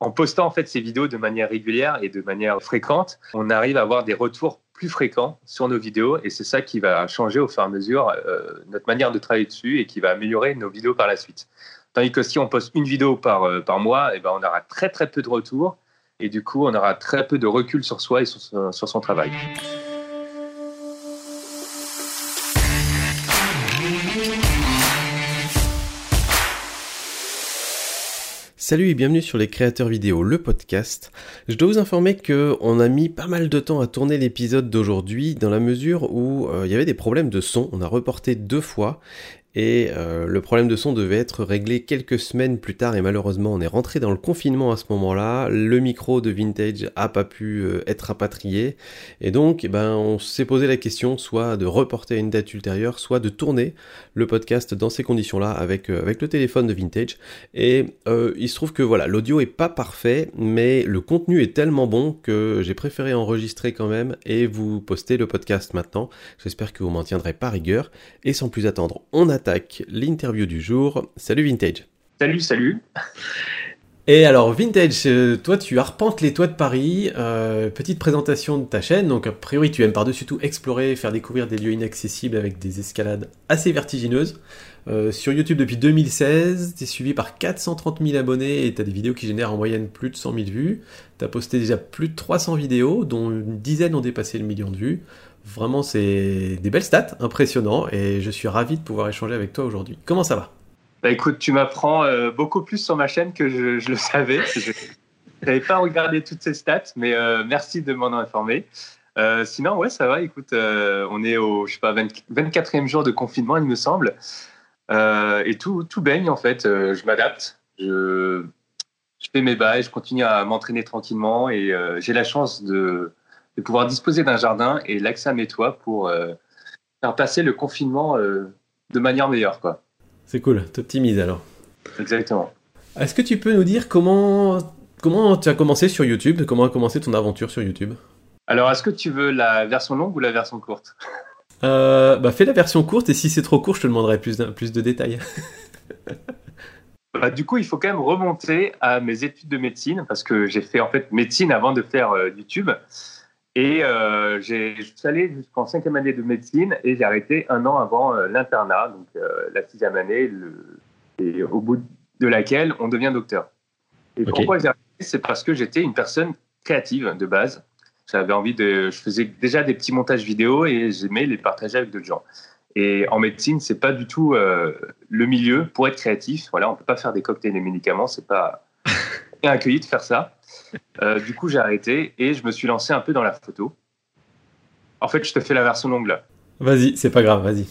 en postant en fait ces vidéos de manière régulière et de manière fréquente, on arrive à avoir des retours plus fréquents sur nos vidéos et c'est ça qui va changer au fur et à mesure euh, notre manière de travailler dessus et qui va améliorer nos vidéos par la suite. Tandis que si on poste une vidéo par, euh, par mois, et eh ben on aura très très peu de retours et du coup on aura très peu de recul sur soi et sur, sur son travail. Salut et bienvenue sur les créateurs vidéo, le podcast. Je dois vous informer que on a mis pas mal de temps à tourner l'épisode d'aujourd'hui dans la mesure où euh, il y avait des problèmes de son. On a reporté deux fois et euh, le problème de son devait être réglé quelques semaines plus tard et malheureusement on est rentré dans le confinement à ce moment-là. Le micro de Vintage a pas pu euh, être rapatrié et donc eh ben on s'est posé la question soit de reporter à une date ultérieure, soit de tourner le podcast dans ces conditions-là avec euh, avec le téléphone de Vintage. Et il se trouve que voilà l'audio est pas parfait, mais le contenu est tellement bon que j'ai préféré enregistrer quand même et vous poster le podcast maintenant. J'espère que vous m'en tiendrez pas rigueur et sans plus attendre, on attend l'interview du jour. Salut Vintage. Salut, salut. Et alors Vintage, euh, toi tu arpentes les toits de Paris, euh, petite présentation de ta chaîne, donc a priori tu aimes par-dessus tout explorer, faire découvrir des lieux inaccessibles avec des escalades assez vertigineuses. Euh, sur YouTube depuis 2016, tu es suivi par 430 000 abonnés et tu as des vidéos qui génèrent en moyenne plus de 100 000 vues. Tu as posté déjà plus de 300 vidéos, dont une dizaine ont dépassé le million de vues. Vraiment, c'est des belles stats, impressionnant, et je suis ravi de pouvoir échanger avec toi aujourd'hui. Comment ça va? Bah écoute, tu m'apprends euh, beaucoup plus sur ma chaîne que je, le savais. je n'avais pas regardé toutes ces stats, mais euh, merci de m'en informer. Euh, sinon, ouais, ça va. Écoute, on est au je sais pas, 24e jour de confinement, il me semble. et tout, tout baigne, en fait. je m'adapte. Je, je, fais mes bails, je continue à m'entraîner tranquillement. Et j'ai la chance de, de pouvoir disposer d'un jardin et l'accès à mes toits pour euh, faire passer le confinement euh, de manière meilleure. Quoi. C'est cool, t'optimises alors. Exactement. Est-ce que tu peux nous dire comment, comment tu as commencé sur YouTube? Comment a commencé ton aventure sur YouTube? Alors, est-ce que tu veux la version longue ou la version courte? Euh, bah, Fais la version courte et si c'est trop court, je te demanderai plus, plus de détails. Bah, du coup, il faut quand même remonter à mes études de médecine parce que j'ai fait en fait médecine avant de faire YouTube. Et euh, je suis allé jusqu'en cinquième année de médecine et j'ai arrêté un an avant euh, l'internat, donc euh, la sixième année, le, et au bout de laquelle on devient docteur. Et pourquoi j'ai arrêté? C'est parce que j'étais une personne créative de base. J'avais envie de, je faisais déjà des petits montages vidéo et j'aimais les partager avec d'autres gens. Et en médecine, c'est pas du tout euh, le milieu pour être créatif. Voilà, on peut pas faire des cocktails et médicaments, c'est pas accueilli de faire ça. Euh, du coup, j'ai arrêté et je me suis lancé un peu dans la photo. En fait, je te fais la version longue là. Vas-y, c'est pas grave, vas-y.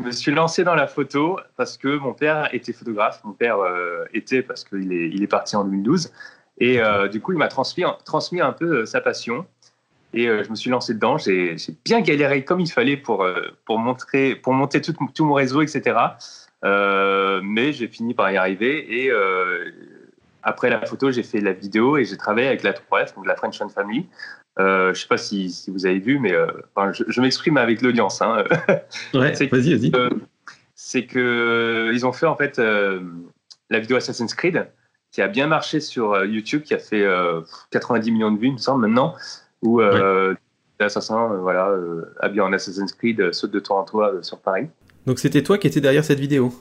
Je me suis lancé dans la photo parce que mon père était photographe. Mon père euh, était parce qu'il est, il est parti en 2012. Et euh, du coup, il m'a transmis, transmis un peu sa passion. Et je me suis lancé dedans. J'ai, bien galéré comme il fallait pour, pour, montrer, pour monter tout, tout mon réseau, etc. mais j'ai fini par y arriver. Et après la photo, j'ai fait la vidéo et j'ai travaillé avec la 3F, donc la French Fan Family. Euh, je ne sais pas si, si, vous avez vu, mais euh, je, m'exprime avec l'audience. Hein. ouais, vas-y, vas-y. C'est que ils ont fait en fait euh, la vidéo Assassin's Creed qui a bien marché sur YouTube, qui a fait 90 millions de vues, il me semble maintenant, où l'assassin, voilà, habillé en Assassin's Creed, saute de toit en toit sur Paris. Donc c'était toi qui étais derrière cette vidéo?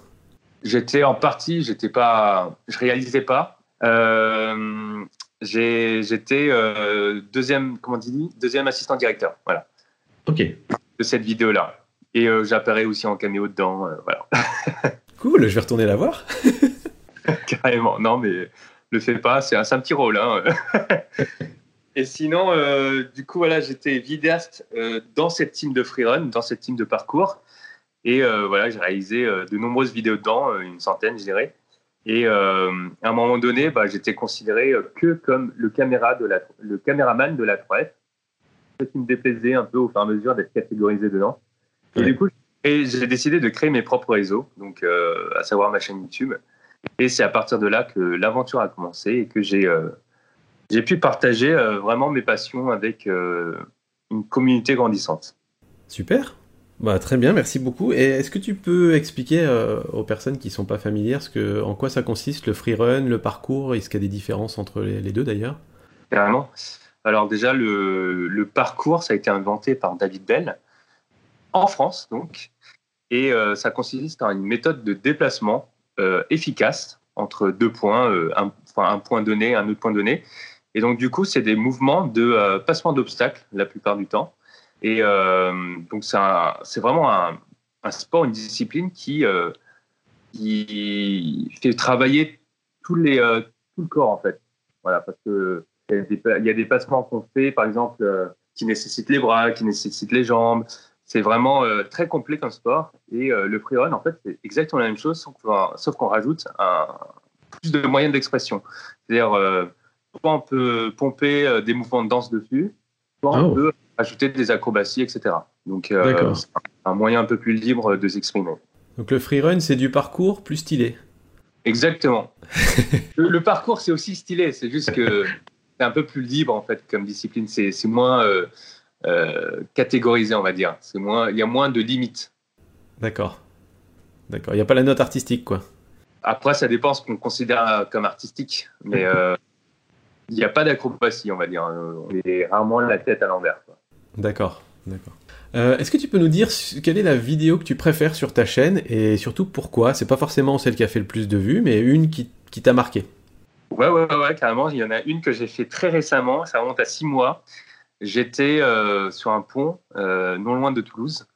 J'étais en partie, j'étais pas, je réalisais pas, euh, J'étais euh, deuxième, comment dit, deuxième assistant directeur, voilà. Ok. De cette vidéo-là. Et euh, j'apparais aussi en caméo dedans, euh, voilà. cool, je vais retourner la voir. Carrément, non, mais le fais pas, c'est un, un, petit rôle. Hein. Et sinon, du coup, voilà, j'étais vidéaste dans cette team de freerun, dans cette team de parcours. Et voilà, j'ai réalisé de nombreuses vidéos dedans, une centaine, je dirais. Et euh, à un moment donné, bah, j'étais considéré que comme le, caméra de la, le caméraman de la 3F. Ce qui me déplaisait un peu au fur et à mesure d'être catégorisé dedans. Et du coup, j'ai décidé de créer mes propres réseaux, donc euh, à savoir ma chaîne YouTube. Et c'est à partir de là que l'aventure a commencé et que j'ai euh, j'ai pu partager euh, vraiment mes passions avec euh, une communauté grandissante. Super. Bah, très bien, merci beaucoup. Est-ce que tu peux expliquer euh, aux personnes qui ne sont pas familières en quoi ça consiste, le freerun, le parcours? Est-ce qu'il y a des différences entre les, deux d'ailleurs? Carrément. Alors déjà, le, parcours, ça a été inventé par David Bell, en France donc, et euh, ça consiste en une méthode de déplacement euh, efficace entre deux points, un, enfin, un point donné, un autre point donné. Et donc du coup, c'est des mouvements de passement d'obstacles la plupart du temps. Et euh, donc, c'est vraiment un, sport, une discipline qui, euh, qui fait travailler tous les, euh, tout le corps, en fait. Voilà, parce que il y a des, passements qu'on fait, par exemple, qui nécessitent les bras, qui nécessitent les jambes. C'est vraiment très complet comme sport. Et le freerun, en fait, c'est exactement la même chose, sauf qu'on rajoute un, plus de moyens d'expression. C'est-à-dire, soit on peut pomper des mouvements de danse dessus, soit on oh. peut ajouter des acrobaties, etc. Donc, euh, c'est un moyen un peu plus libre de s'exprimer. Donc, le freerun, c'est du parcours plus stylé. Exactement. le, parcours, c'est aussi stylé. C'est juste que c'est un peu plus libre, en fait, comme discipline. C'est moins euh, euh, catégorisé, on va dire. Moins, il y a moins de limites. D'accord. D'accord. Il n'y a pas la note artistique, quoi. Après, ça dépend ce qu'on considère comme artistique. Mais il n'y a pas d'acrobatie, on va dire. On est rarement la tête à l'envers. D'accord, d'accord. Euh, est-ce que tu peux nous dire quelle est la vidéo que tu préfères sur ta chaîne et surtout pourquoi? C'est pas forcément celle qui a fait le plus de vues, mais une qui, t'a marqué. Ouais, ouais, ouais, carrément. Il y en a une que j'ai fait très récemment, ça remonte à six mois. J'étais euh, sur un pont euh, non loin de Toulouse.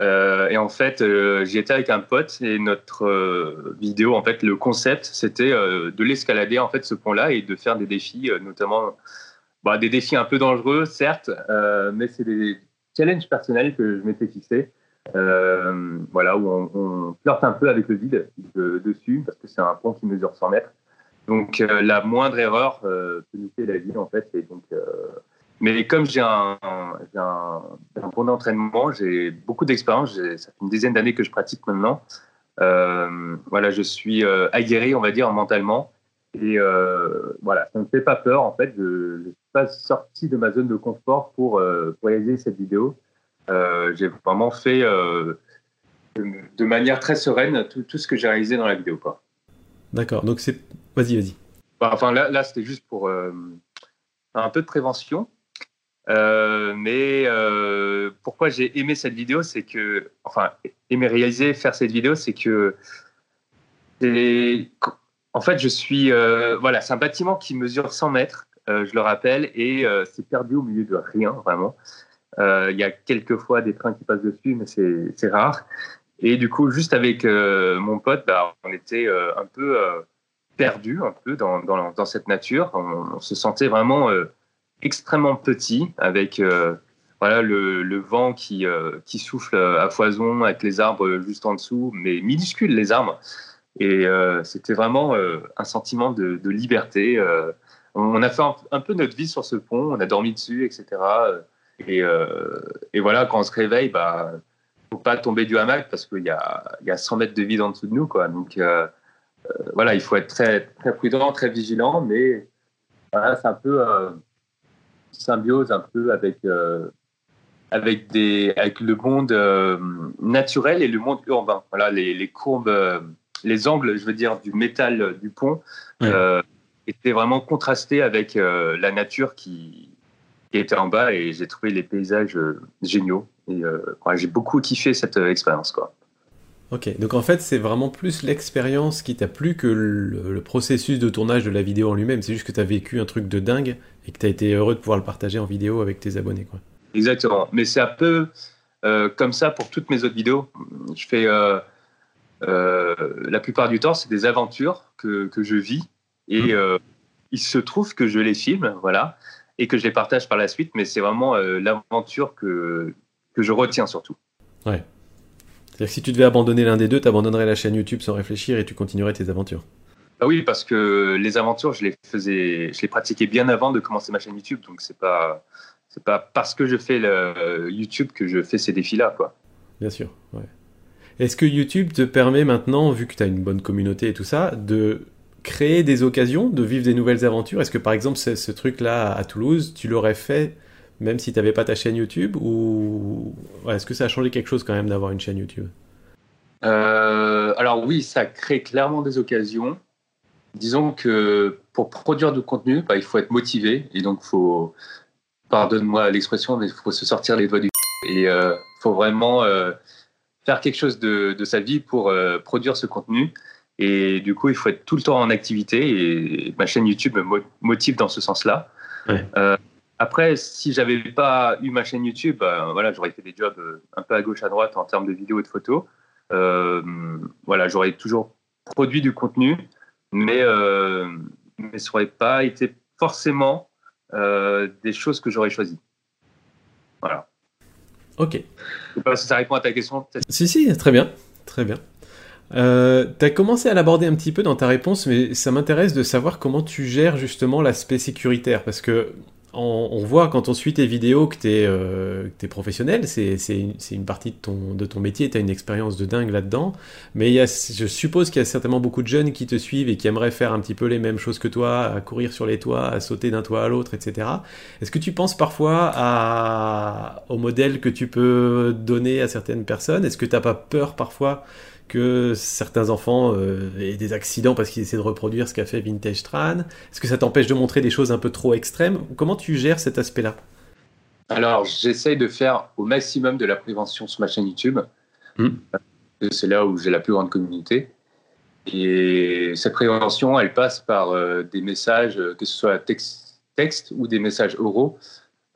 et en fait, j'y étais avec un pote et notre vidéo, en fait, le concept, c'était de l'escalader, en fait, ce pont-là et de faire des défis, notamment bah, des défis un peu dangereux, certes, euh, mais c'est des challenges personnels que je m'étais fixé. Euh, voilà, où on, on, flirte un peu avec le vide dessus, parce que c'est un pont qui mesure 100 mètres. Donc, euh, la moindre erreur peut nous la vie, en fait. Et donc, mais comme j'ai un, bon entraînement, j'ai beaucoup d'expérience, ça fait une dizaine d'années que je pratique maintenant. voilà, je suis aguerri, on va dire, mentalement. Et voilà, ça ne me fait pas peur. En fait, pas sorti de ma zone de confort pour, euh, réaliser cette vidéo. Euh, j'ai vraiment fait de, manière très sereine tout, tout ce que j'ai réalisé dans la vidéo. D'accord. Donc c'est. Vas-y, vas-y. Bah, enfin, là, là c'était juste pour un peu de prévention. mais pourquoi j'ai aimé cette vidéo, c'est que, enfin, aimé réaliser, faire cette vidéo, c'est que en fait, je suis. Euh, voilà, c'est un bâtiment qui mesure 100 mètres, euh, je le rappelle, et euh, c'est perdu au milieu de rien, vraiment. Il y a quelques fois des trains qui passent dessus, mais c'est rare. Et du coup, juste avec mon pote, bah, on était un peu perdu, un peu dans, cette nature. On, se sentait vraiment extrêmement petit, avec voilà le, vent qui, qui souffle à foison, avec les arbres juste en dessous, mais minuscules les arbres. Et euh, c'était vraiment euh, un sentiment de, liberté. Euh, on a fait un, peu notre vie sur ce pont, on a dormi dessus, etc. Et, et voilà, quand on se réveille, bah, faut pas tomber du hamac parce qu'il y a, y a 100 mètres de vide en dessous de nous, quoi. Donc voilà, il faut être très, très prudent, très vigilant, mais voilà, c'est un peu symbiose un peu avec avec des avec le monde naturel et le monde urbain. Voilà, les, les courbes les angles, je veux dire, du métal du pont euh, étaient vraiment contrastés avec euh, la nature qui, était en bas et j'ai trouvé les paysages euh, géniaux. Et j'ai beaucoup kiffé cette expérience. Quoi. Ok, donc en fait, c'est vraiment plus l'expérience qui t'a plu que le, processus de tournage de la vidéo en lui-même. C'est juste que tu as vécu un truc de dingue et que tu as été heureux de pouvoir le partager en vidéo avec tes abonnés. Quoi. Exactement, mais c'est un peu comme ça pour toutes mes autres vidéos. Je fais euh, la plupart du temps, c'est des aventures que, que, je vis et mmh. euh, il se trouve que je les filme, voilà, et que je les partage par la suite, mais c'est vraiment euh, l'aventure que, que je retiens surtout. Ouais. C'est-à-dire que si tu devais abandonner l'un des deux, tu abandonnerais la chaîne YouTube sans réfléchir et tu continuerais tes aventures. Ah oui, parce que les aventures, je les faisais, je les pratiquais bien avant de commencer ma chaîne YouTube, donc c'est pas, c'est pas parce que je fais le YouTube que je fais ces défis-là, quoi. Bien sûr, ouais. Est-ce que YouTube te permet maintenant, vu que tu as une bonne communauté et tout ça, de créer des occasions, de vivre des nouvelles aventures? Est-ce que par exemple ce, truc-là à Toulouse, tu l'aurais fait même si tu n'avais pas ta chaîne YouTube Ou est-ce que ça a changé quelque chose quand même d'avoir une chaîne YouTube? Euh, Alors oui, ça crée clairement des occasions. Disons que pour produire du contenu, bah, il faut être motivé et donc faut, pardonne-moi l'expression, mais il faut se sortir les doigts du et euh, faut vraiment euh, faire quelque chose de, de sa vie pour produire ce contenu. Et du coup, il faut être tout le temps en activité et ma chaîne YouTube me motive dans ce sens-là. Ouais. Après, si j'avais pas eu ma chaîne YouTube, bah, voilà, j'aurais fait des jobs euh, un peu à gauche, à droite en termes de vidéos et de photos. Euh, voilà, j'aurais toujours produit du contenu, mais, euh, mais ça n'aurait pas été forcément des choses que j'aurais choisies. Voilà. Ok. Je sais pas si ça répond à ta question. Si, si, très bien. Très bien. Euh, tu as commencé à l'aborder un petit peu dans ta réponse, mais ça m'intéresse de savoir comment tu gères justement l'aspect sécuritaire, parce que on, voit quand on suit tes vidéos que tu es, euh, professionnel, c'est une, partie de ton, de ton métier, tu as une expérience de dingue là-dedans, mais je suppose qu'il y a certainement beaucoup de jeunes qui te suivent et qui aimeraient faire un petit peu les mêmes choses que toi, à courir sur les toits, à sauter d'un toit à l'autre, etc. Est-ce que tu penses parfois à, au modèle que tu peux donner à certaines personnes? Est-ce que tu pas peur parfois que certains enfants euh, aient des accidents parce qu'ils essaient de reproduire ce qu'a fait Vintage Tran Est-ce que ça t'empêche de montrer des choses un peu trop extrêmes? Comment tu gères cet aspect-là? Alors, j'essaye de faire au maximum de la prévention sur ma chaîne YouTube. Hmm. C'est là où j'ai la plus grande communauté. Et cette prévention, elle passe par euh, des messages, que ce soit texte, texte ou des messages oraux,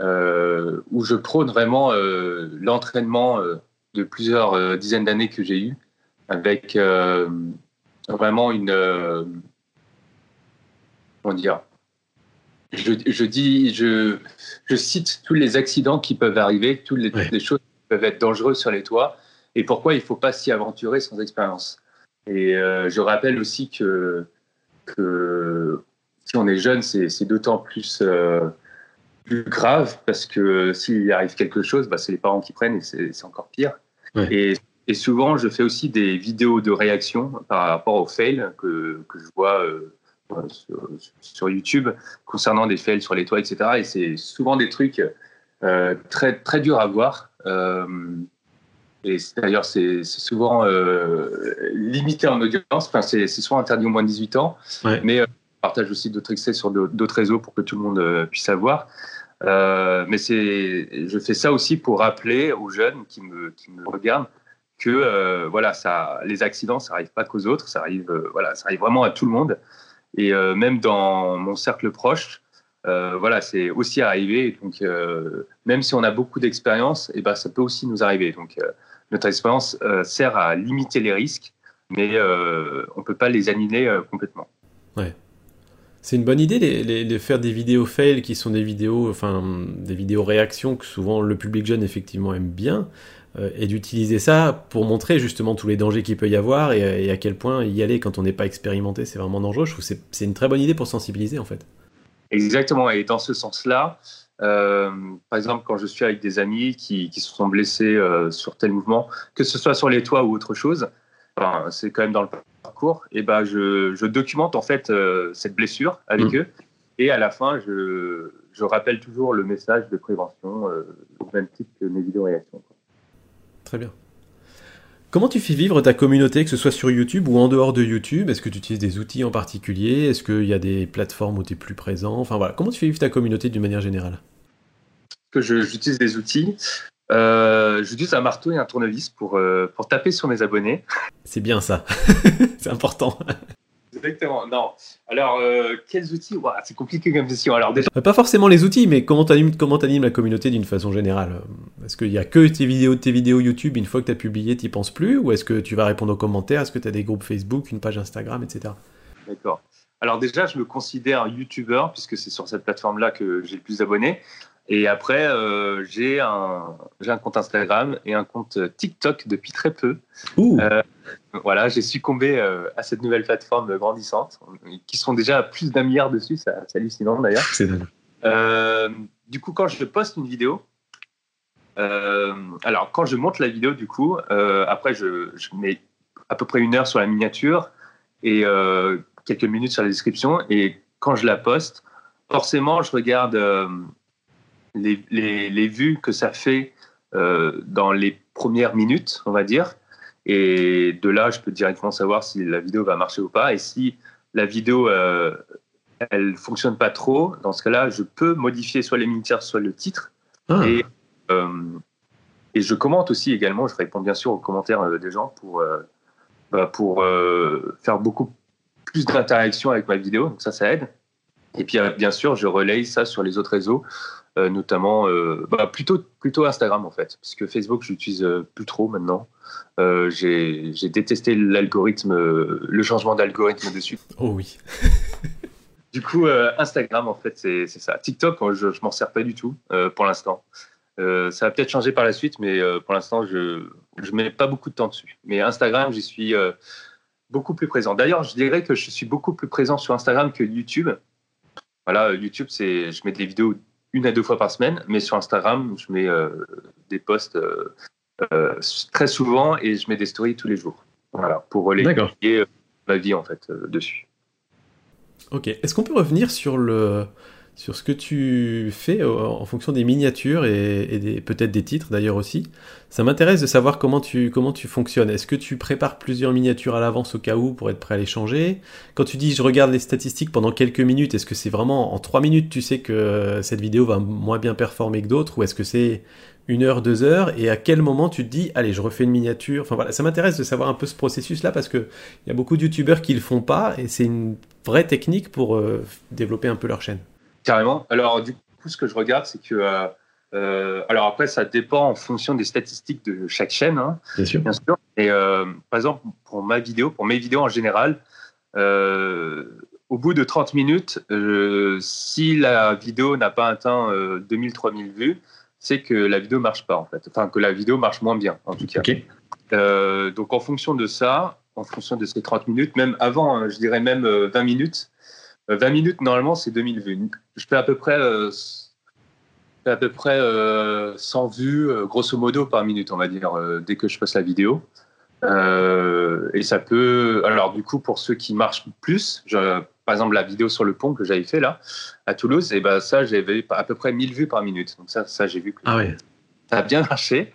euh, où je prône vraiment l'entraînement de plusieurs dizaines d'années que j'ai eu avec euh, vraiment une. Euh, comment dire je, je, dis, je, je, cite tous les accidents qui peuvent arriver, toutes les, toutes les, choses qui peuvent être dangereuses sur les toits, et pourquoi il ne faut pas s'y aventurer sans expérience. Et euh, je rappelle aussi que, que si on est jeune, c'est d'autant plus, plus grave parce que s'il arrive quelque chose, bah, c'est les parents qui prennent et c'est encore pire. Et et souvent, je fais aussi des vidéos de réaction par rapport aux fails que, que je vois euh, sur, YouTube concernant des fails sur les toits, etc. Et c'est souvent des trucs euh, très, très durs à voir. Euh, et d'ailleurs, c'est souvent limité en audience. Enfin, c'est souvent interdit au moins de 18 ans. Mais je partage aussi d'autres excès sur d'autres réseaux pour que tout le monde puisse savoir. mais je fais ça aussi pour rappeler aux jeunes qui me, qui me regardent que euh, voilà, les accidents, ça arrive pas qu'aux autres, ça arrive, euh, voilà, ça arrive vraiment à tout le monde. Et euh, même dans mon cercle proche, voilà, c'est aussi arrivé. Donc, même si on a beaucoup d'expérience, eh ben, ça peut aussi nous arriver. Donc, notre expérience sert à limiter les risques, mais on peut pas les annuler complètement. Ouais. C'est une bonne idée de faire des vidéos fail qui sont des vidéos, enfin des vidéos réactions que souvent le public jeune effectivement aime bien. Euh, et d'utiliser ça pour montrer justement tous les dangers qu'il peut y avoir et, à quel point y aller quand on n'est pas expérimenté, c'est vraiment dangereux. Je trouve que c'est une très bonne idée pour sensibiliser en fait. Exactement, et dans ce sens-là, euh, par exemple, quand je suis avec des amis qui, qui se sont blessés euh, sur tel mouvement, que ce soit sur les toits ou autre chose, enfin, c'est quand même dans le parcours, et ben je, je documente en fait cette blessure avec mmh. eux, et à la fin, je, je, rappelle toujours le message de prévention, au même titre que mes vidéos réactions. Très bien. Comment tu fais vivre ta communauté, que ce soit sur YouTube ou en dehors de YouTube? Est-ce que tu utilises des outils en particulier? Est-ce qu'il y a des plateformes où tu es plus présent? Enfin voilà, comment tu fais vivre ta communauté d'une manière générale? Que J'utilise des outils. Euh, j'utilise un marteau et un tournevis pour, euh, pour taper sur mes abonnés. C'est bien ça. C'est important. Exactement. Non. Alors, euh, quels outils? C'est compliqué comme question. Alors, déjà... Pas forcément les outils, mais comment tu animes, comment la communauté d'une façon générale? Est-ce qu'il y a que tes vidéos, tes vidéos YouTube, une fois que tu as publié, tu penses plus? Ou est-ce que tu vas répondre aux commentaires? Est-ce que tu as des groupes Facebook, une page Instagram, etc. D'accord. Alors déjà, je me considère YouTuber, puisque c'est sur cette plateforme-là que j'ai le plus d'abonnés. Et après, euh, j'ai un, un compte Instagram et un compte TikTok depuis très peu. Euh, voilà, j'ai succombé euh, à cette nouvelle plateforme grandissante, qui sont déjà plus d'un milliard dessus, c'est hallucinant d'ailleurs. Euh, du coup, quand je poste une vidéo, alors quand je monte la vidéo, du coup, après je, je, mets à peu près une heure sur la miniature et quelques minutes sur la description. Et quand je la poste, forcément, je regarde les, les, les, vues que ça fait euh, dans les premières minutes, on va dire. Et de là, je peux directement savoir si la vidéo va marcher ou pas. Et si la vidéo, euh, elle fonctionne pas trop, dans ce cas-là, je peux modifier soit les miniatures, soit le titre. Ah. Et, euh, et je commente aussi également. Je réponds bien sûr aux commentaires euh, des gens pour, bah, pour faire beaucoup plus d'interaction avec ma vidéo. Donc ça, ça aide. Et puis, bien sûr, je relaye ça sur les autres réseaux, notamment bah, plutôt, plutôt Instagram en fait, puisque Facebook, je l'utilise plus trop maintenant. J'ai détesté l'algorithme, le changement d'algorithme dessus. Oh oui. Du coup, euh, Instagram, en fait, c'est ça. TikTok, je, je m'en sers pas du tout euh, pour l'instant. Euh, ça va peut-être changer par la suite, mais pour l'instant, je ne mets pas beaucoup de temps dessus. Mais Instagram, j'y suis beaucoup plus présent. D'ailleurs, je dirais que je suis beaucoup plus présent sur Instagram que YouTube. Voilà, YouTube, c'est, je mets des vidéos une à deux fois par semaine, mais sur Instagram, je mets des posts très souvent et je mets des stories tous les jours. Voilà, pour relayer ma vie en fait dessus. Ok. Est-ce qu'on peut revenir sur le sur ce que tu fais euh, en fonction des miniatures et, peut-être des titres d'ailleurs aussi. Ça m'intéresse de savoir comment tu, comment tu fonctionnes. Est-ce que tu prépares plusieurs miniatures à l'avance au cas où pour être prêt à les changer? Quand tu dis je regarde les statistiques pendant quelques minutes, est-ce que c'est vraiment en trois minutes tu sais que cette vidéo va moins bien performer que d'autres ou est-ce que c'est une heure, deux heures, et à quel moment tu te dis, allez, je refais une miniature? Enfin voilà, ça m'intéresse de savoir un peu ce processus-là parce que il y a beaucoup de youtubeurs qui le font pas, et c'est une vraie technique pour euh, développer un peu leur chaîne. Carrément. Alors du coup, ce que je regarde, c'est que euh, euh, alors après, ça dépend en fonction des statistiques de chaque chaîne, hein, bien sûr. Bien sûr. Et par exemple, pour ma vidéo, pour mes vidéos en général, au bout de 30 minutes, si la vidéo n'a pas atteint 2000-3000 vues, c'est que la vidéo marche pas en fait. Enfin, que la vidéo marche moins bien en tout cas. Euh, donc en fonction de ça, en fonction de ces 30 minutes, même avant, hein, je dirais même 20 euh, minutes. 20 euh, minutes normalement c'est 2000 vues. Je fais à peu près, à peu près 100 vues grosso modo par minute, on va dire, dès que je passe la vidéo. et ça peut. Alors, du coup, pour ceux qui marchent plus, je, par exemple, la vidéo sur le pont que j'avais fait là, à Toulouse, et ben ça, j'avais à peu près 1000 vues par minute. Donc ça, ça j'ai vu que ah ça a bien marché.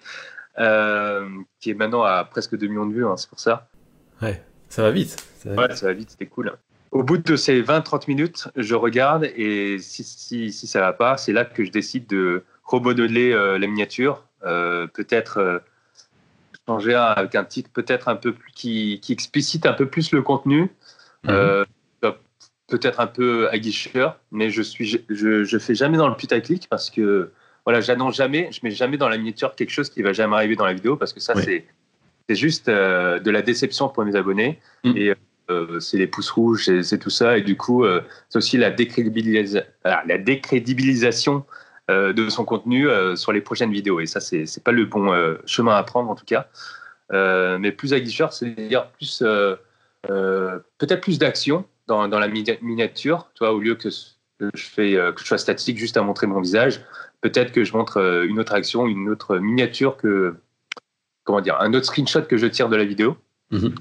Euh, qui est maintenant à presque 2 millions de vues, hein, c'est pour ça. Ouais, ça va vite. Ça va ouais, vite. ça va vite, c'était cool. Au bout de ces 20-30 minutes, je regarde et si, si, si ça va pas, c'est là que je décide de remodeler euh, la miniature, euh, peut-être euh, changer avec un titre peut-être un peu plus qui, qui, explicite un peu plus le contenu. Mhm peut-être un peu aguicheur, mais je suis, je, je fais jamais dans le putaclic parce que voilà, j'annonce jamais, je mets jamais dans la miniature quelque chose qui va jamais arriver dans la vidéo parce que ça c'est c'est juste euh, de la déception pour mes abonnés mm. et euh, c'est les pouces rouges, c'est tout ça. Et du coup euh, c'est aussi la, ah, la décrédibilisation de son contenu sur les prochaines vidéos. Et ça c'est pas le bon chemin à prendre en tout cas, mais plus aguicheur, c'est-à-dire plus peut-être plus d'action dans, la miniature, toi, au lieu que, je fais euh, que je sois statique juste à montrer mon visage, peut-être que je montre euh, une autre action, une autre miniature que comment dire, un autre screenshot que je tire de la vidéo, mhm.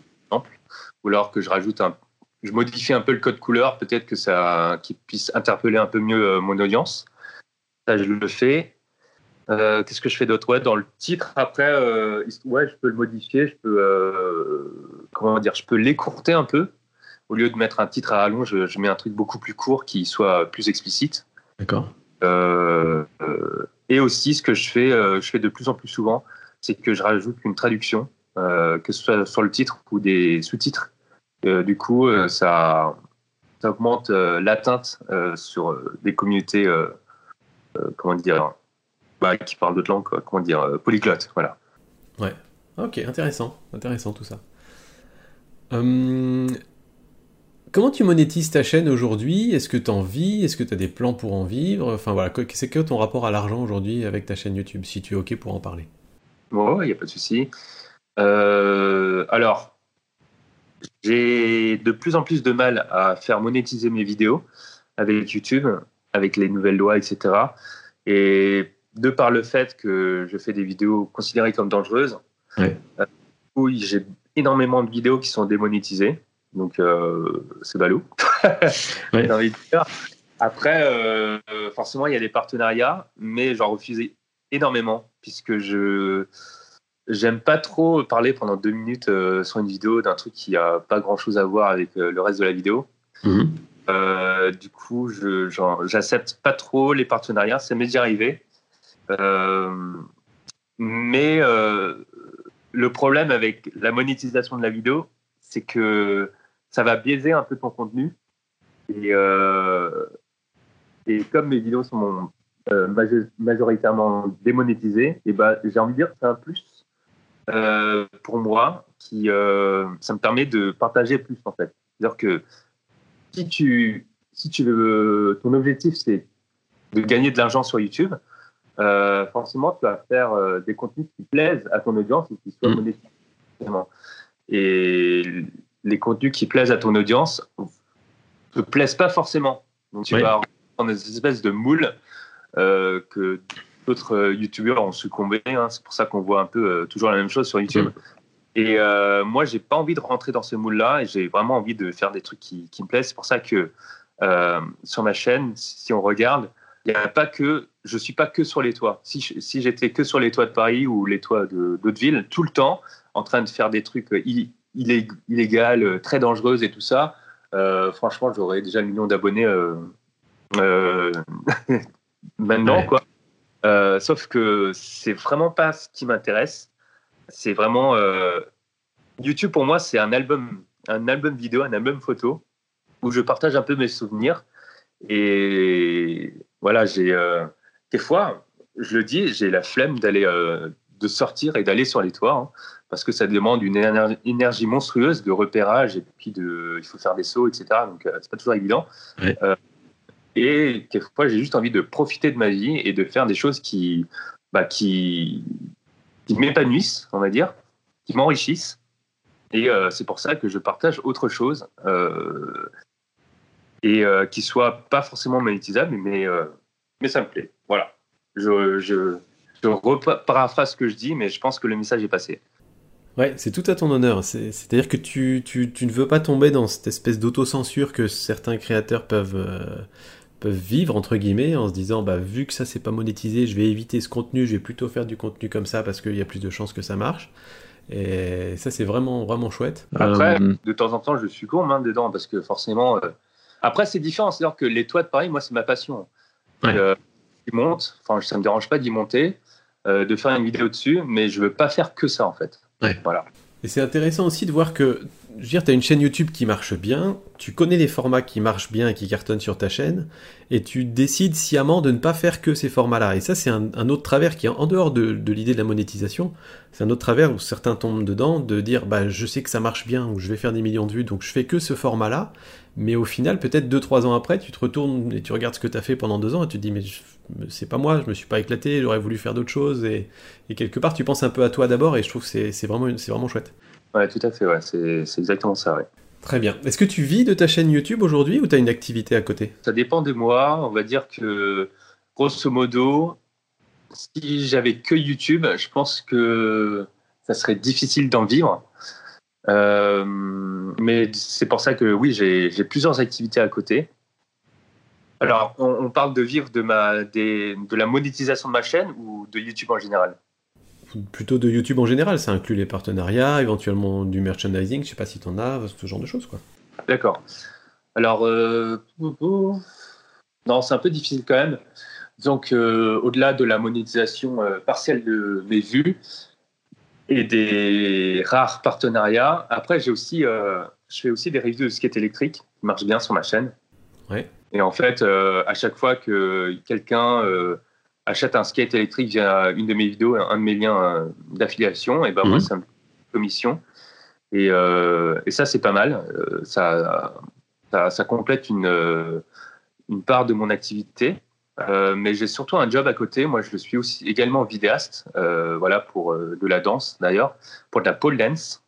Ou alors que je rajoute un, je modifie un peu le code couleur, peut-être que ça, qui puisse interpeller un peu mieux euh, mon audience. Ça, je le fais. Qu'est-ce que je fais d'autre? Ouais, Dans le titre, après, ouais, je peux le modifier, je peux, comment dire, je peux l'écourter un peu au lieu de mettre un titre à rallonge, je, mets un truc beaucoup plus court qui soit plus explicite. D'accord. Euh, euh, et aussi, ce que je fais, euh, je fais de plus en plus souvent, c'est que je rajoute une traduction, que ce soit sur le titre ou des sous-titres. du coup, ça, ça, augmente l'atteinte sur des communautés, comment dire, bah, qui parlent d'autres langues, comment dire, polyglottes, voilà. Ouais. Ok, intéressant, intéressant tout ça. Hum, Comment tu monétises ta chaîne aujourd'hui? Est-ce que tu en vis? Est-ce que tu as des plans pour en vivre? Enfin voilà, c'est que ton rapport à l'argent aujourd'hui avec ta chaîne YouTube, si tu es OK pour en parler Bon, il n'y a pas de souci. Euh, alors, j'ai de plus en plus de mal à faire monétiser mes vidéos avec YouTube, avec les nouvelles lois, etc. Et de par le fait que je fais des vidéos considérées comme dangereuses, euh, oui, j'ai énormément de vidéos qui sont démonétisées. Donc, euh, c'est ballot. Après, forcément, il y a des partenariats, mais j'en refuse énormément, puisque je j'aime pas trop parler pendant deux minutes sur une vidéo d'un truc qui a pas grand chose à voir avec le reste de la vidéo. Mhm. du coup, je j'accepte pas trop les partenariats. Ça m'est déjà arrivé. mais le problème avec la monétisation de la vidéo, c'est que ça va biaiser un peu ton contenu. Et, euh, et comme mes vidéos sont euh, majoritairement démonétisées, et ben, j'ai envie de dire que c'est un plus euh, pour moi qui ça me permet de partager plus en fait. C'est-à-dire que si tu, si tu veux, ton objectif c'est de gagner de l'argent sur YouTube, forcément tu vas faire des contenus qui plaisent à ton audience et qui soient mmh. monétisés. Et les contenus qui plaisent à ton audience te plaisent pas forcément. Donc tu vas avoir des espèces de moules euh, que d'autres euh, youtubeurs ont succombé. Hein. C'est pour ça qu'on voit un peu euh, toujours la même chose sur YouTube. Et moi, j'ai pas envie de rentrer dans ce moule-là et j'ai vraiment envie de faire des trucs qui, me plaisent. C'est pour ça que sur ma chaîne, si on regarde, il a pas que, je suis pas que sur les toits. Si, si j'étais que sur les toits de Paris ou les toits d'autres villes, tout le temps, en train de faire des trucs illégale, euh, très dangereuse et tout ça, euh, franchement, j'aurais déjà un million d'abonnés euh, maintenant, quoi. Sauf que c'est vraiment pas ce qui m'intéresse. C'est vraiment YouTube pour moi, c'est un album, un album vidéo, un album photo où je partage un peu mes souvenirs. Et voilà, j'ai des fois, je le dis, j'ai la flemme d'aller, de sortir et d'aller sur les toits. Hein parce que ça demande une énergie monstrueuse de repérage et puis de, il faut faire des sauts, etc. Donc euh, c'est pas toujours évident. Euh, et quelquefois j'ai juste envie de profiter de ma vie et de faire des choses qui, bah, qui, m'épanouissent, on va dire, qui m'enrichissent. Et euh, c'est pour ça que je partage autre chose et qui soit pas forcément monétisable, mais mais ça me plaît. Voilà. Je, je, reparaphrase ce que je dis, mais je pense que le message est passé. Ouais, c'est tout à ton honneur. C'est-à-dire que tu, tu, tu, ne veux pas tomber dans cette espèce d'autocensure que certains créateurs peuvent, euh, peuvent vivre, entre guillemets, en se disant, bah, vu que ça c'est pas monétisé, je vais éviter ce contenu, je vais plutôt faire du contenu comme ça parce qu'il y a plus de chances que ça marche. Et ça, c'est vraiment, vraiment chouette. Après, euh, de temps en temps, je suis con hein, dedans parce que forcément. Euh, après, c'est différent. C'est-à-dire que les toits de Paris, moi, c'est ma passion. Ouais. ils montent, enfin, ça me dérange pas d'y monter, de faire une vidéo dessus, mais je veux pas faire que ça, en fait. Voilà. Et c'est intéressant aussi de voir que, je veux dire, tu as une chaîne YouTube qui marche bien, tu connais les formats qui marchent bien et qui cartonnent sur ta chaîne, et tu décides sciemment de ne pas faire que ces formats-là. Et ça, c'est un, autre travers qui est en dehors de, l'idée de la monétisation. C'est un autre travers où certains tombent dedans, de dire, bah, je sais que ça marche bien, ou je vais faire des millions de vues, donc je fais que ce format-là. Mais au final, peut-être 2-3 ans après, tu te retournes et tu regardes ce que tu as fait pendant 2 ans et tu te dis, mais c'est pas moi, je me suis pas éclaté, j'aurais voulu faire d'autres choses. Et, quelque part, tu penses un peu à toi d'abord et je trouve que c'est vraiment, vraiment chouette. Ouais, tout à fait, ouais. c'est exactement ça, ouais. Très bien. Est-ce que tu vis de ta chaîne YouTube aujourd'hui ou tu as une activité à côté? Ça dépend de moi. On va dire que, grosso modo, si j'avais que YouTube, je pense que ça serait difficile d'en vivre. Euh, mais c'est pour ça que oui, j'ai plusieurs activités à côté. Alors, on, parle de vivre de, ma, de la monétisation de ma chaîne ou de YouTube en général? Plutôt de YouTube en général, ça inclut les partenariats, éventuellement du merchandising, je sais pas si tu en as, ce genre de choses. quoi. D'accord. Alors, euh, non, c'est un peu difficile quand même. Donc, euh, au-delà de la monétisation partielle de mes vues, et des rares partenariats. Après, j'ai aussi, euh, je fais aussi des reviews de skate électrique qui marchent bien sur ma chaîne. Ouais. Et en fait, euh, à chaque fois que quelqu'un euh, achète un skate électrique via une de mes vidéos, un de mes liens d'affiliation, et ben moi, c'est mhm. une commission. Et, et ça, c'est pas mal. Ça, ça, ça, complète une, une part de mon activité. Euh, mais j'ai surtout un job à côté. Moi, je suis aussi également vidéaste, euh, voilà, pour euh, de la danse d'ailleurs, pour de la pole dance.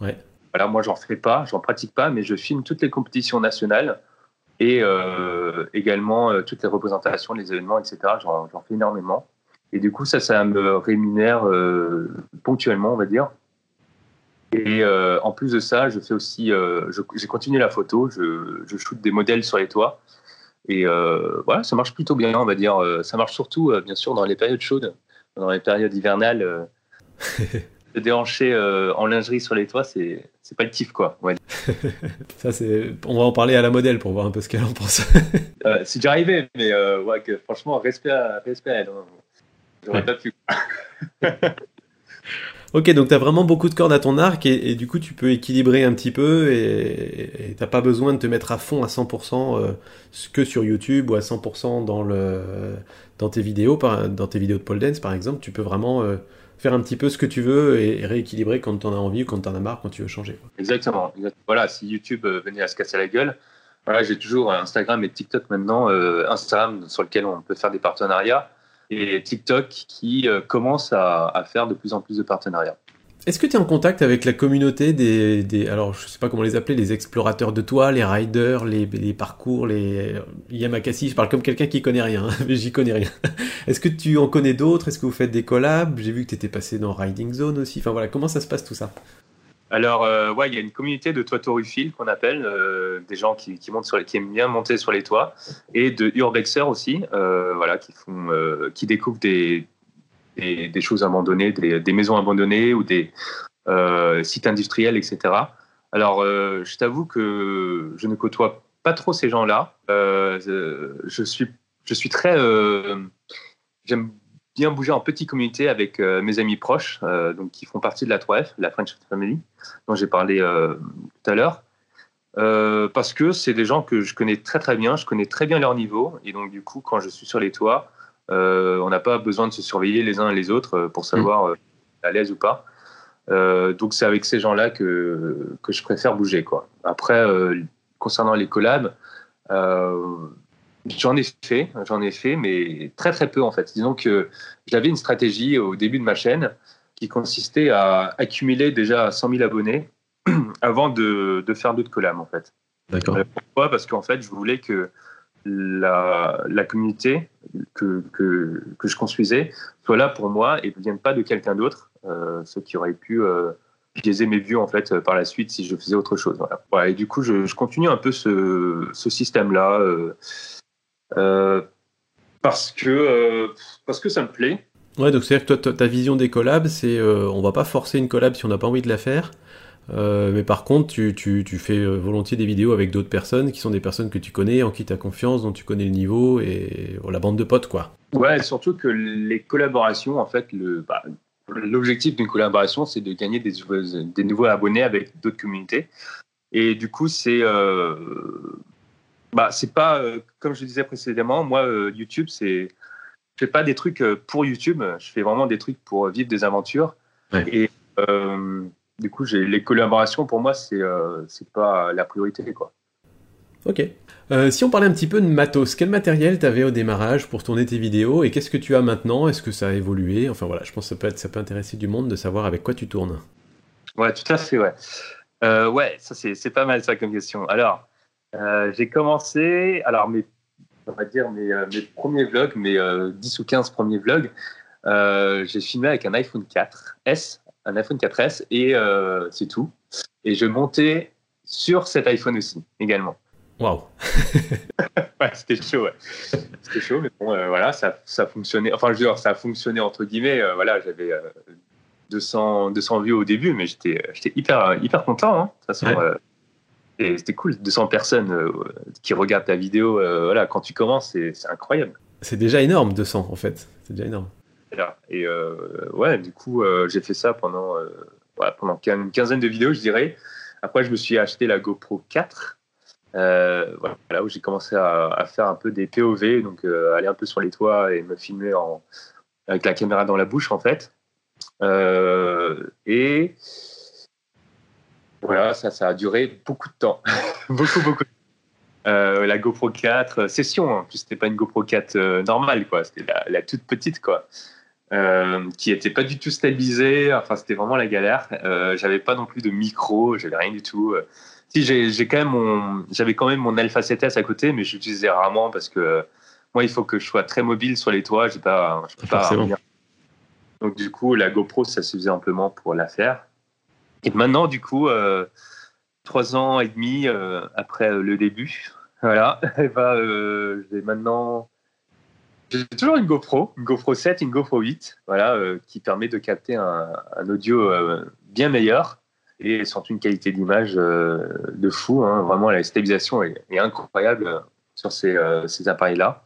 Ouais. Voilà, moi, j'en fais pas, j'en pratique pas, mais je filme toutes les compétitions nationales et également toutes les représentations, les événements, etc. J'en fais énormément. Et du coup, ça, ça me rémunère ponctuellement, on va dire. Et en plus de ça, je fais aussi, j'ai continué la photo, je, je shoote des modèles sur les toits. Et voilà, ça marche plutôt bien, on va dire. Ça marche surtout, bien sûr, dans les périodes chaudes, dans les périodes hivernales. de déhancher en lingerie sur les toits, c'est c'est pas le kiff quoi. Ouais. ça c'est, on va en parler à la modèle pour voir un peu ce qu'elle en pense. euh, c'est déjà arrivé, mais ouais, que, franchement respect à, respect à elle. Hein. J'aurais pas pu. Ok, donc tu as vraiment beaucoup de cordes à ton arc et, du coup tu peux équilibrer un petit peu et t'as pas besoin de te mettre à fond à 100% euh, que sur YouTube ou à 100% dans, le, dans tes vidéos, dans tes vidéos de pole dance par exemple. Tu peux vraiment euh, faire un petit peu ce que tu veux et, rééquilibrer quand tu en as envie ou quand tu en as marre, quand tu veux changer. Exactement, Voilà, si YouTube euh, venait à se casser la gueule, voilà, j'ai toujours Instagram et TikTok maintenant. Instagram sur lequel on peut faire des partenariats et TikTok qui euh, commence à, faire de plus en plus de partenariats. Est-ce que tu es en contact avec la communauté des, alors je sais pas comment les appeler, les explorateurs de toit, les riders, les, parcours, les Yamakasi Je parle comme quelqu'un qui connaît rien, mais j'y connais rien. Est-ce que tu en connais d'autres? Est-ce que vous faites des collabs? J'ai vu que tu étais passé dans Riding Zone aussi. Enfin voilà, comment ça se passe tout ça? Alors, euh, il y a une communauté de toitoruphiles qu'on appelle, euh, des gens qui, montent sur les, qui aiment bien monter sur les toits, et de urbexers aussi, euh, voilà, qui font, qui découvrent des, des, choses abandonnées, des, maisons abandonnées ou des sites industriels, etc. Alors, je t'avoue que je ne côtoie pas trop ces gens-là. je suis, je suis très, j'aime bien bouger en petite communauté avec euh, mes amis proches, euh, donc qui font partie de la 3F, la French Family, dont j'ai parlé euh, tout à l'heure. parce que c'est des gens que je connais très très bien, je connais très bien leur niveau, et donc du coup, quand je suis sur les toits, on n'a pas besoin de se surveiller les uns les autres pour savoir mmh. à l'aise ou pas. donc c'est avec ces gens-là que, que je préfère bouger. Quoi. Après, concernant les collabs, J'en ai fait, j'en ai fait, mais très très peu en fait. Disons que j'avais une stratégie au début de ma chaîne qui consistait à accumuler déjà 100 000 abonnés avant de, de faire d'autres collabs en fait. D'accord. Euh, pourquoi? Parce qu'en fait, je voulais que la, la communauté que, que, que, je construisais soit là pour moi et ne vienne pas de quelqu'un d'autre, euh, ce qui aurait pu euh, biaiser mes vues en fait par la suite si je faisais autre chose. Voilà. et du coup, je, continue un peu ce, ce système-là. Euh, euh, parce que euh, parce que ça me plaît. Ouais, donc c'est-à-dire que toi, ta vision des collabs, c'est euh, on va pas forcer une collab si on n'a pas envie de la faire. Mais par contre, tu, tu, tu fais volontiers des vidéos avec d'autres personnes qui sont des personnes que tu connais, en qui tu as confiance, dont tu connais le niveau et la bande de potes, quoi. Ouais, surtout que les collaborations, en fait, le, bah, l'objectif d'une collaboration, c'est de gagner des, des nouveaux abonnés avec d'autres communautés. Et du coup, c'est bah, c'est pas, euh, comme je disais précédemment, moi, euh, YouTube, c'est. Je fais pas des trucs euh, pour YouTube, je fais vraiment des trucs pour vivre des aventures. Et du coup, les collaborations, pour moi, c'est c'est pas la priorité. Quoi. Ok. si on parlait un petit peu de matos, quel matériel tu avais au démarrage pour tourner tes vidéos et qu'est-ce que tu as maintenant? Est-ce que ça a évolué? Enfin voilà, je pense que ça peut, être, ça peut intéresser du monde de savoir avec quoi tu tournes. Ouais, tout à fait, ouais. ouais, ça c'est pas mal ça comme question. Alors, euh, j'ai commencé, alors mes, on va dire mes, euh, mes premiers vlogs, mes 10 euh, ou 15 premiers vlogs, j'ai filmé avec un iPhone 4S, un iPhone 4S, et c'est tout. Et je montais sur cet iPhone aussi, également. Waouh ouais, C'était chaud, ouais. C'était chaud, mais bon, voilà, ça, ça fonctionnait. Enfin, je veux dire, ça a fonctionné entre guillemets. voilà, j'avais 200, 200 vues au début, mais j'étais hyper, hyper content. Hein. De toute façon, et c'était cool, 200 personnes euh, qui regardent ta vidéo. Euh, voilà, quand tu commences, c'est incroyable. C'est déjà énorme, 200 en fait. C'est déjà énorme. Et euh, ouais, du coup, j'ai fait ça pendant, pendant une quinzaine de vidéos, je dirais. Après, je me suis acheté la GoPro 4. voilà, où j'ai commencé à, faire un peu des POV, donc aller un peu sur les toits et me filmer avec la caméra dans la bouche, en fait. et voilà, ça, ça a duré beaucoup de temps. beaucoup, beaucoup. Euh, la GoPro 4 euh, session, en plus, c'était pas une GoPro 4 euh, normale, quoi. C'était la, toute petite, quoi. Qui était pas du tout stabilisée. Enfin, c'était vraiment la galère. j'avais pas non plus de micro, j'avais rien du tout. Si, j'ai quand même mon, j'avais quand même mon Alpha 7S à côté, mais j'utilisais rarement parce que moi, il faut que je sois très mobile sur les toits. J'ai pas, je peux pas. Donc, du coup, la GoPro, ça suffisait amplement pour la faire. Et maintenant, du coup, euh, trois ans et demi euh, après le début, Voilà. Et bah, j'ai maintenant. J'ai toujours une GoPro, une GoPro 7, une GoPro 8, voilà, qui permet de capter un, audio bien meilleur et surtout une qualité d'image de fou. Hein. Vraiment, la stabilisation est, incroyable sur ces, appareils-là.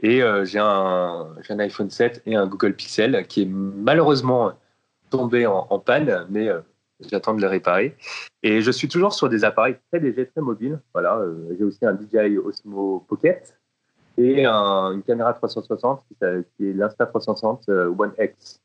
Et j'ai un, un, iPhone 7 et un Google Pixel qui est malheureusement tombé en, en panne, mais J'attends de le réparer. Et je suis toujours sur des appareils très légers, très mobiles. Voilà, euh, j'ai aussi un DJI Osmo Pocket et une caméra 360 qui, est l'Insta360 euh, One X.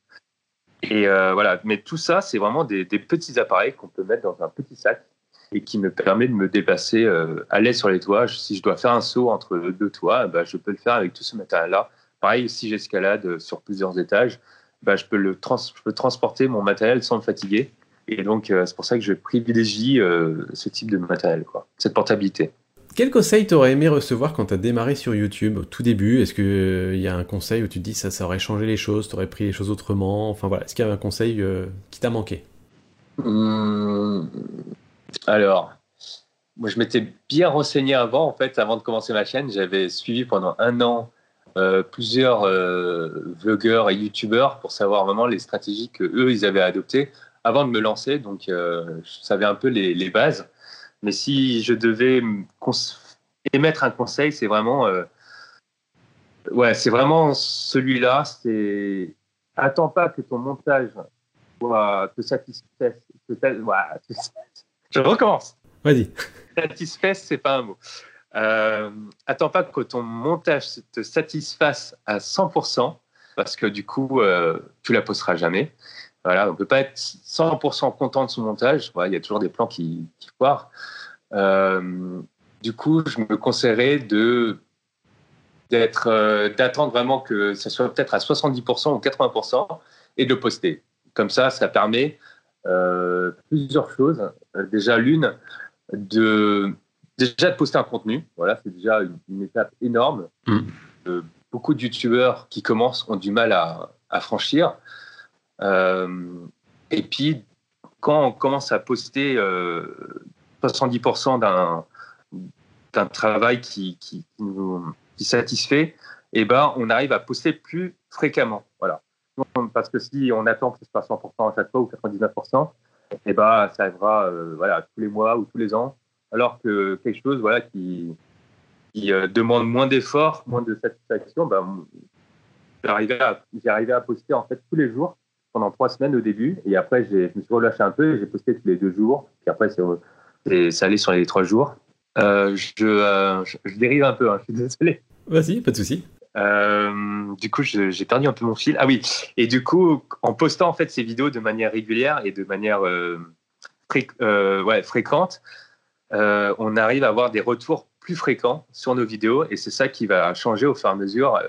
Et euh, voilà, mais tout ça, c'est vraiment des, petits appareils qu'on peut mettre dans un petit sac et qui me permet de me déplacer à l'aise sur les toits. Si je dois faire un saut entre deux toits, bah, je peux le faire avec tout ce matériel-là. Pareil, si j'escalade sur plusieurs étages, bah, je, peux le je peux transporter mon matériel sans me fatiguer. Et donc, euh, c'est pour ça que je privilégie euh, ce type de matériel, quoi, cette portabilité. Quel conseil t'aurais aimé recevoir quand tu as démarré sur YouTube au tout début? Est-ce qu'il euh, y a un conseil où tu te dis ça, ça aurait changé les choses, tu aurais pris les choses autrement? Enfin voilà, est-ce qu'il y a un conseil qui t'a manqué? Hum, Alors, moi je m'étais bien renseigné avant, en fait, avant de commencer ma chaîne. J'avais suivi pendant un an plusieurs vlogueurs et youtubeurs pour savoir vraiment les stratégies que eux ils avaient adoptées avant de me lancer, donc euh, je savais un peu les, bases. Mais si je devais émettre un conseil, c'est vraiment, euh, ouais, c'est vraiment celui-là. C'est attends pas que ton montage te satisfasse. je recommence. Vas-y. Satisfasse, c'est pas un mot. Euh, attends pas que ton montage te satisfasse à 100%, parce que du coup, euh, tu la posteras jamais. Voilà, on peut pas être 100% content de son montage. il y a toujours des plans qui, qui foirent. Euh, du coup, je me conseillerais de d'être, euh, d'attendre vraiment que ça soit peut-être à 70% ou 80% et de le poster. Comme ça, ça permet euh, plusieurs choses. Déjà, l'une, de déjà de poster un contenu. Voilà, c'est déjà une, étape énorme. Mm. beaucoup de youtubeurs qui commencent ont du mal à, à franchir. Euh, et puis, quand on commence à poster 70% euh, d'un travail qui, qui, nous satisfait, et eh ben, on arrive à poster plus fréquemment. Voilà. Parce que si on attend que ce soit 100% à chaque fois ou 99%, et eh ben, ça arrivera euh, voilà, tous les mois ou tous les ans. Alors que quelque chose voilà, qui, qui demande moins d'efforts, moins de satisfaction, ben, j'ai arrivé, arrivé, à poster en fait tous les jours pendant trois semaines au début. Et après, je me suis relâché un peu et j'ai posté tous les deux jours. Puis après, c'est, ça allait sur les trois jours. Euh, euh, je, je, dérive un peu, hein, je suis désolé. Vas-y, pas de souci. Euh, du coup, j'ai perdu un peu mon fil. Ah oui, et du coup, en postant en fait ces vidéos de manière régulière et de manière ouais, fréquente, on arrive à avoir des retours plus fréquents sur nos vidéos et c'est ça qui va changer au fur et à mesure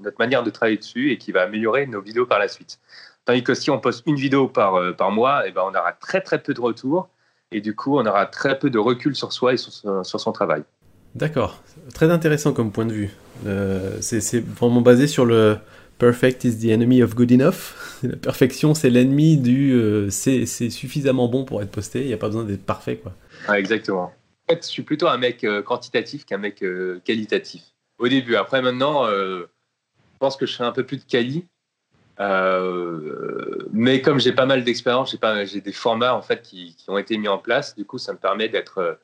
notre manière de travailler dessus et qui va améliorer nos vidéos par la suite. Tandis que si on poste une vidéo par, euh, par mois, et eh ben, on aura très très peu de retours et du coup on aura très peu de recul sur soi et sur, sur son travail. D'accord, très intéressant comme point de vue. Euh, c'est vraiment basé sur le perfect is the enemy of good enough. La perfection c'est l'ennemi du euh, c'est suffisamment bon pour être posté, il n'y a pas besoin d'être parfait quoi. exactement. Fait, je suis plutôt un mec quantitatif qu'un mec qualitatif. Au début, après maintenant, je pense que je serai un peu plus de quali euh, mais comme j'ai pas mal d'expérience, j'ai, des formats en fait qui, qui, ont été mis en place. Du coup, ça me permet d'être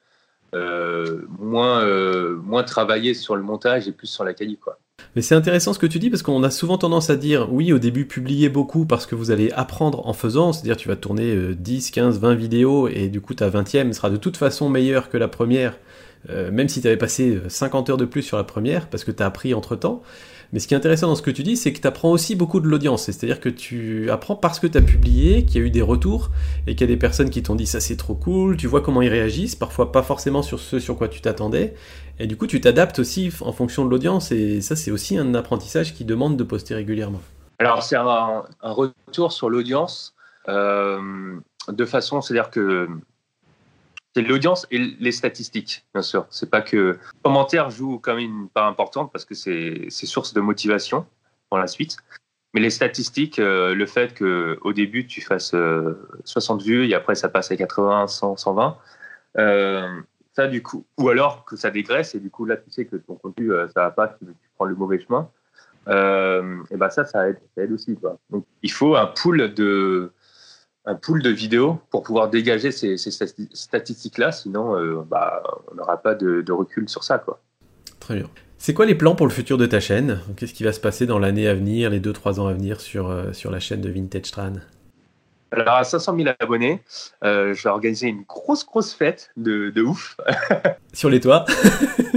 euh, moins, euh, moins travaillé sur le montage et plus sur la qualité. Quoi. Mais c'est intéressant ce que tu dis parce qu'on a souvent tendance à dire oui, au début, publiez beaucoup parce que vous allez apprendre en faisant. C'est-à-dire, tu vas tourner 10, 15, 20 vidéos et du coup, ta 20e sera de toute façon meilleure que la première, même si tu avais passé 50 heures de plus sur la première parce que tu as appris entre temps. Mais ce qui est intéressant dans ce que tu dis, c'est que tu apprends aussi beaucoup de l'audience. C'est-à-dire que tu apprends parce que tu as publié, qu'il y a eu des retours, et qu'il y a des personnes qui t'ont dit ça c'est trop cool, tu vois comment ils réagissent, parfois pas forcément sur ce sur quoi tu t'attendais. Et du coup, tu t'adaptes aussi en fonction de l'audience, et ça c'est aussi un apprentissage qui demande de poster régulièrement. Alors c'est un, retour sur l'audience euh, de façon, c'est-à-dire que c'est l'audience et les statistiques, bien sûr. C'est pas que le commentaire joue quand même une part importante parce que c'est source de motivation pour la suite. Mais les statistiques, euh, le fait que au début tu fasses 60 euh, vues et après ça passe à 80, 100, 120, euh, ça, du coup, ou alors que ça dégraisse et du coup, là, tu sais que ton contenu, ça va pas, tu, prends le mauvais chemin. et ben ça, ça aide, ça aide aussi. Quoi. Donc, il faut un pool de, un pool de vidéos pour pouvoir dégager ces, statistiques-là, sinon euh, bah, on n'aura pas de, recul sur ça. Quoi. Très bien. C'est quoi les plans pour le futur de ta chaîne? Qu'est-ce qui va se passer dans l'année à venir, les 2-3 ans à venir sur, euh, sur la chaîne de Vintage Tran? Alors, à 500 000 abonnés, euh, je vais organiser une grosse, grosse fête de, de ouf. sur les toits?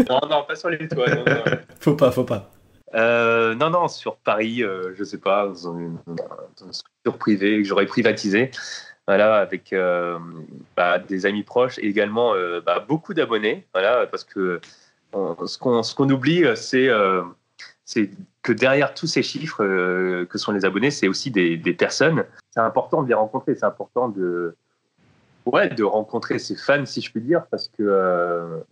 Non, non, pas sur les toits. Non, faut pas, faut pas. Euh, non, non, sur Paris, euh, je sais pas, dans une, structure privée que j'aurais privatisée, voilà, avec euh, bah, des amis proches et également bah, beaucoup d'abonnés, voilà, parce que ce qu'on ce qu'on oublie, c'est c'est que derrière tous ces chiffres que sont les abonnés, c'est aussi des, des personnes. C'est important de les rencontrer, c'est important de ouais, de rencontrer ces fans, si je puis dire, parce que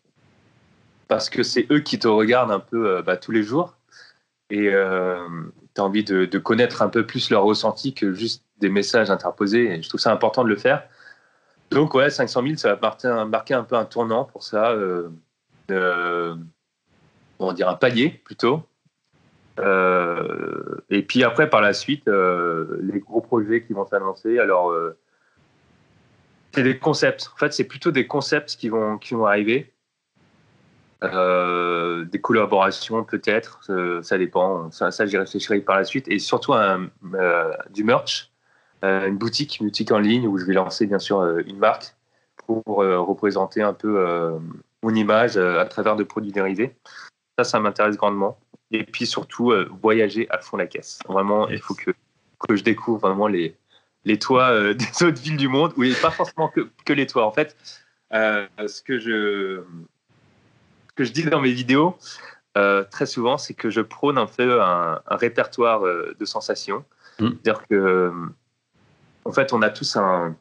parce que c'est eux qui te regardent un peu bah, tous les jours et euh, tu as envie de, connaître un peu plus leur ressenti que juste des messages interposés. Je trouve ça important de le faire. Donc, ouais, 500 000, ça va marquer, un peu un tournant pour ça. Euh, on va un palier plutôt. Euh, et puis après, par la suite, euh, les gros projets qui vont s'annoncer. Alors, c'est des concepts. En fait, c'est plutôt des concepts qui vont arriver. Euh, des collaborations peut-être, euh, ça dépend. Ça, j'y réfléchirai par la suite. Et surtout euh, du merch, une boutique, une boutique en ligne où je vais lancer bien sûr une marque pour représenter un peu mon image à travers de produits dérivés. Ça, ça m'intéresse grandement. Et puis surtout, voyager à fond la caisse. Vraiment, il faut que, que je découvre vraiment les, les toits des autres villes du monde. Oui, pas forcément que, que les toits. En fait, ce que je que je dis dans mes vidéos euh, très souvent, c'est que je prône un peu un, répertoire euh, de sensations. Mm. C'est-à-dire que, euh, en fait, on a tous un,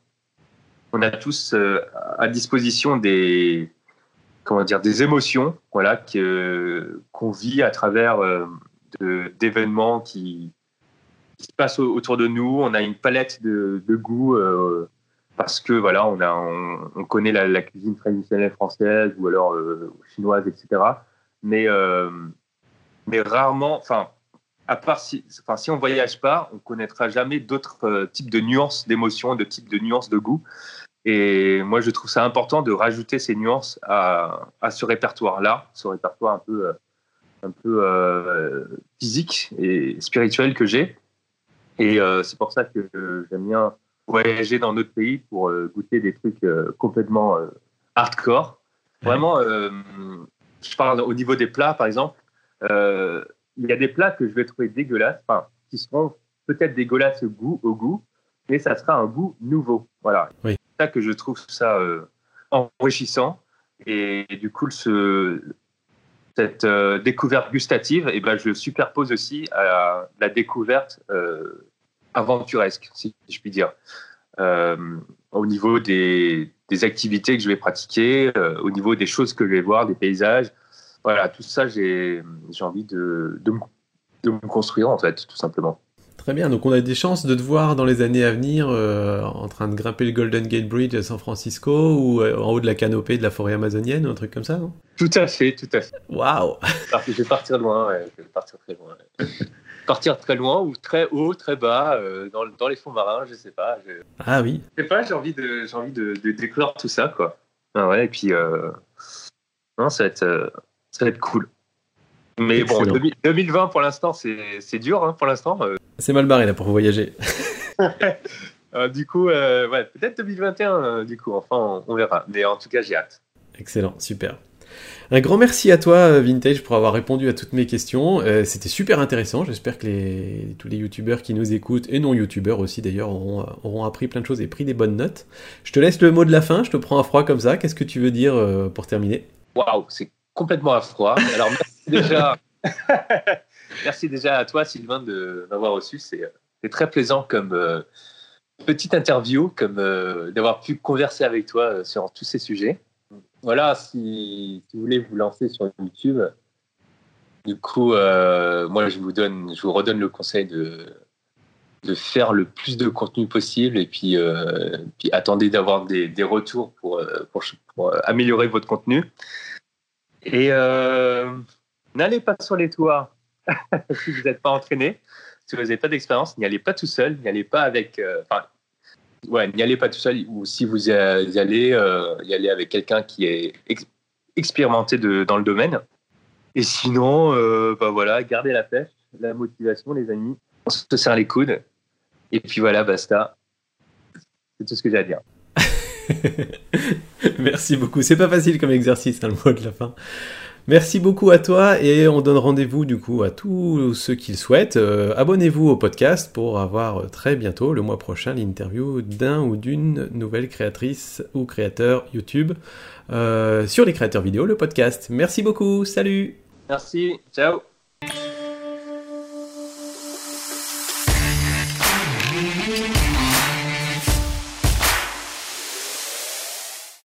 on a tous à disposition des, comment dire, des émotions, voilà, qu'on vit à travers d'événements qui, qui, se passent autour de nous. On a une palette de, de goûts parce que voilà, on, a, on, connaît la, cuisine traditionnelle française ou alors euh, chinoise, etc. Mais, euh, mais rarement, enfin, à part si, enfin, si on voyage pas, on connaîtra jamais d'autres euh, types de nuances d'émotions, de types de nuances de goût. Et moi, je trouve ça important de rajouter ces nuances à, à ce répertoire-là, ce répertoire un peu, un peu physique et spirituel que j'ai. Et c'est pour ça que j'aime bien voyager dans d'autres pays pour euh, goûter des trucs euh, complètement euh, hardcore. Vraiment, je parle au niveau des plats, par exemple. Il y a des plats que je vais trouver dégueulasses, enfin, qui seront peut-être dégueulasses au goût, au goût, mais ça sera un goût nouveau. Voilà. C'est ça que je trouve ça enrichissant. Et, du coup, ce, cette découverte gustative, et eh ben, je superpose aussi à la découverte aventuresque, si je puis dire. Euh, au niveau des, activités que je vais pratiquer, euh, au niveau des choses que je vais voir, des paysages. Voilà, tout ça, j'ai envie de, de, me construire, en fait, tout simplement. Très bien, donc on a des chances de te voir dans les années à venir euh, en train de grimper le Golden Gate Bridge à San Francisco ou en haut de la canopée de la forêt amazonienne ou un truc comme ça, non? Tout à fait, tout à fait. Waouh Je vais partir loin, ouais, je vais partir très loin partir très loin ou très haut, très bas, euh, dans, dans, les fonds marins, je sais pas. Ah oui. Je sais pas, j'ai envie de, j'ai envie de, de, découvrir tout ça, quoi. Ah ouais, et puis, euh, non, ça va être, euh, ça va être cool. Mais bon, 2020 pour l'instant, c'est, c'est dur, hein, pour l'instant. C'est mal barré là pour voyager. du coup, ouais, peut-être 2021, du coup, enfin, on verra. Mais en tout cas, j'ai hâte. Excellent, super. Un grand merci à toi, euh, Vintage, pour avoir répondu à toutes mes questions. Euh, c'était super intéressant. J'espère que les, tous les youtubeurs qui nous écoutent, et non youtubeurs aussi d'ailleurs, auront, auront, appris plein de choses et pris des bonnes notes. Je te laisse le mot de la fin. Je te prends à froid comme ça. Qu'est-ce que tu veux dire euh, pour terminer? Waouh, c'est complètement à froid. Alors merci déjà. merci déjà à toi, Sylvain, de m'avoir reçu. C'est très plaisant comme petite interview, comme d'avoir pu converser avec toi sur tous ces sujets voilà, si, vous voulez vous lancer sur YouTube, du coup, euh, moi, je vous redonne le conseil de, de faire le plus de contenu possible et puis, euh, attendez d'avoir des, retours euh, pour, améliorer votre contenu. Et n'allez pas sur les toits si vous n'êtes pas entraîné, si vous n'avez pas d'expérience, n'y allez pas tout seul, n'y allez pas avec. Enfin, ouais, n'y allez pas tout seul, ou si vous y allez, y allez avec quelqu'un qui est expérimenté dans le domaine. Et sinon, bah voilà, gardez la pêche, la motivation, les amis. On se serre les coudes et puis voilà, basta. C'est tout ce que j'ai à dire. Merci beaucoup. C'est pas facile comme exercice, hein, le mot de la fin. Merci beaucoup à toi et on donne rendez-vous du coup à tous ceux qui le souhaitent. Euh, abonnez-vous au podcast pour avoir très bientôt, le mois prochain, l'interview d'un ou d'une nouvelle créatrice ou créateur YouTube euh, sur les créateurs vidéo, le podcast. Merci beaucoup. Salut. Merci. Ciao.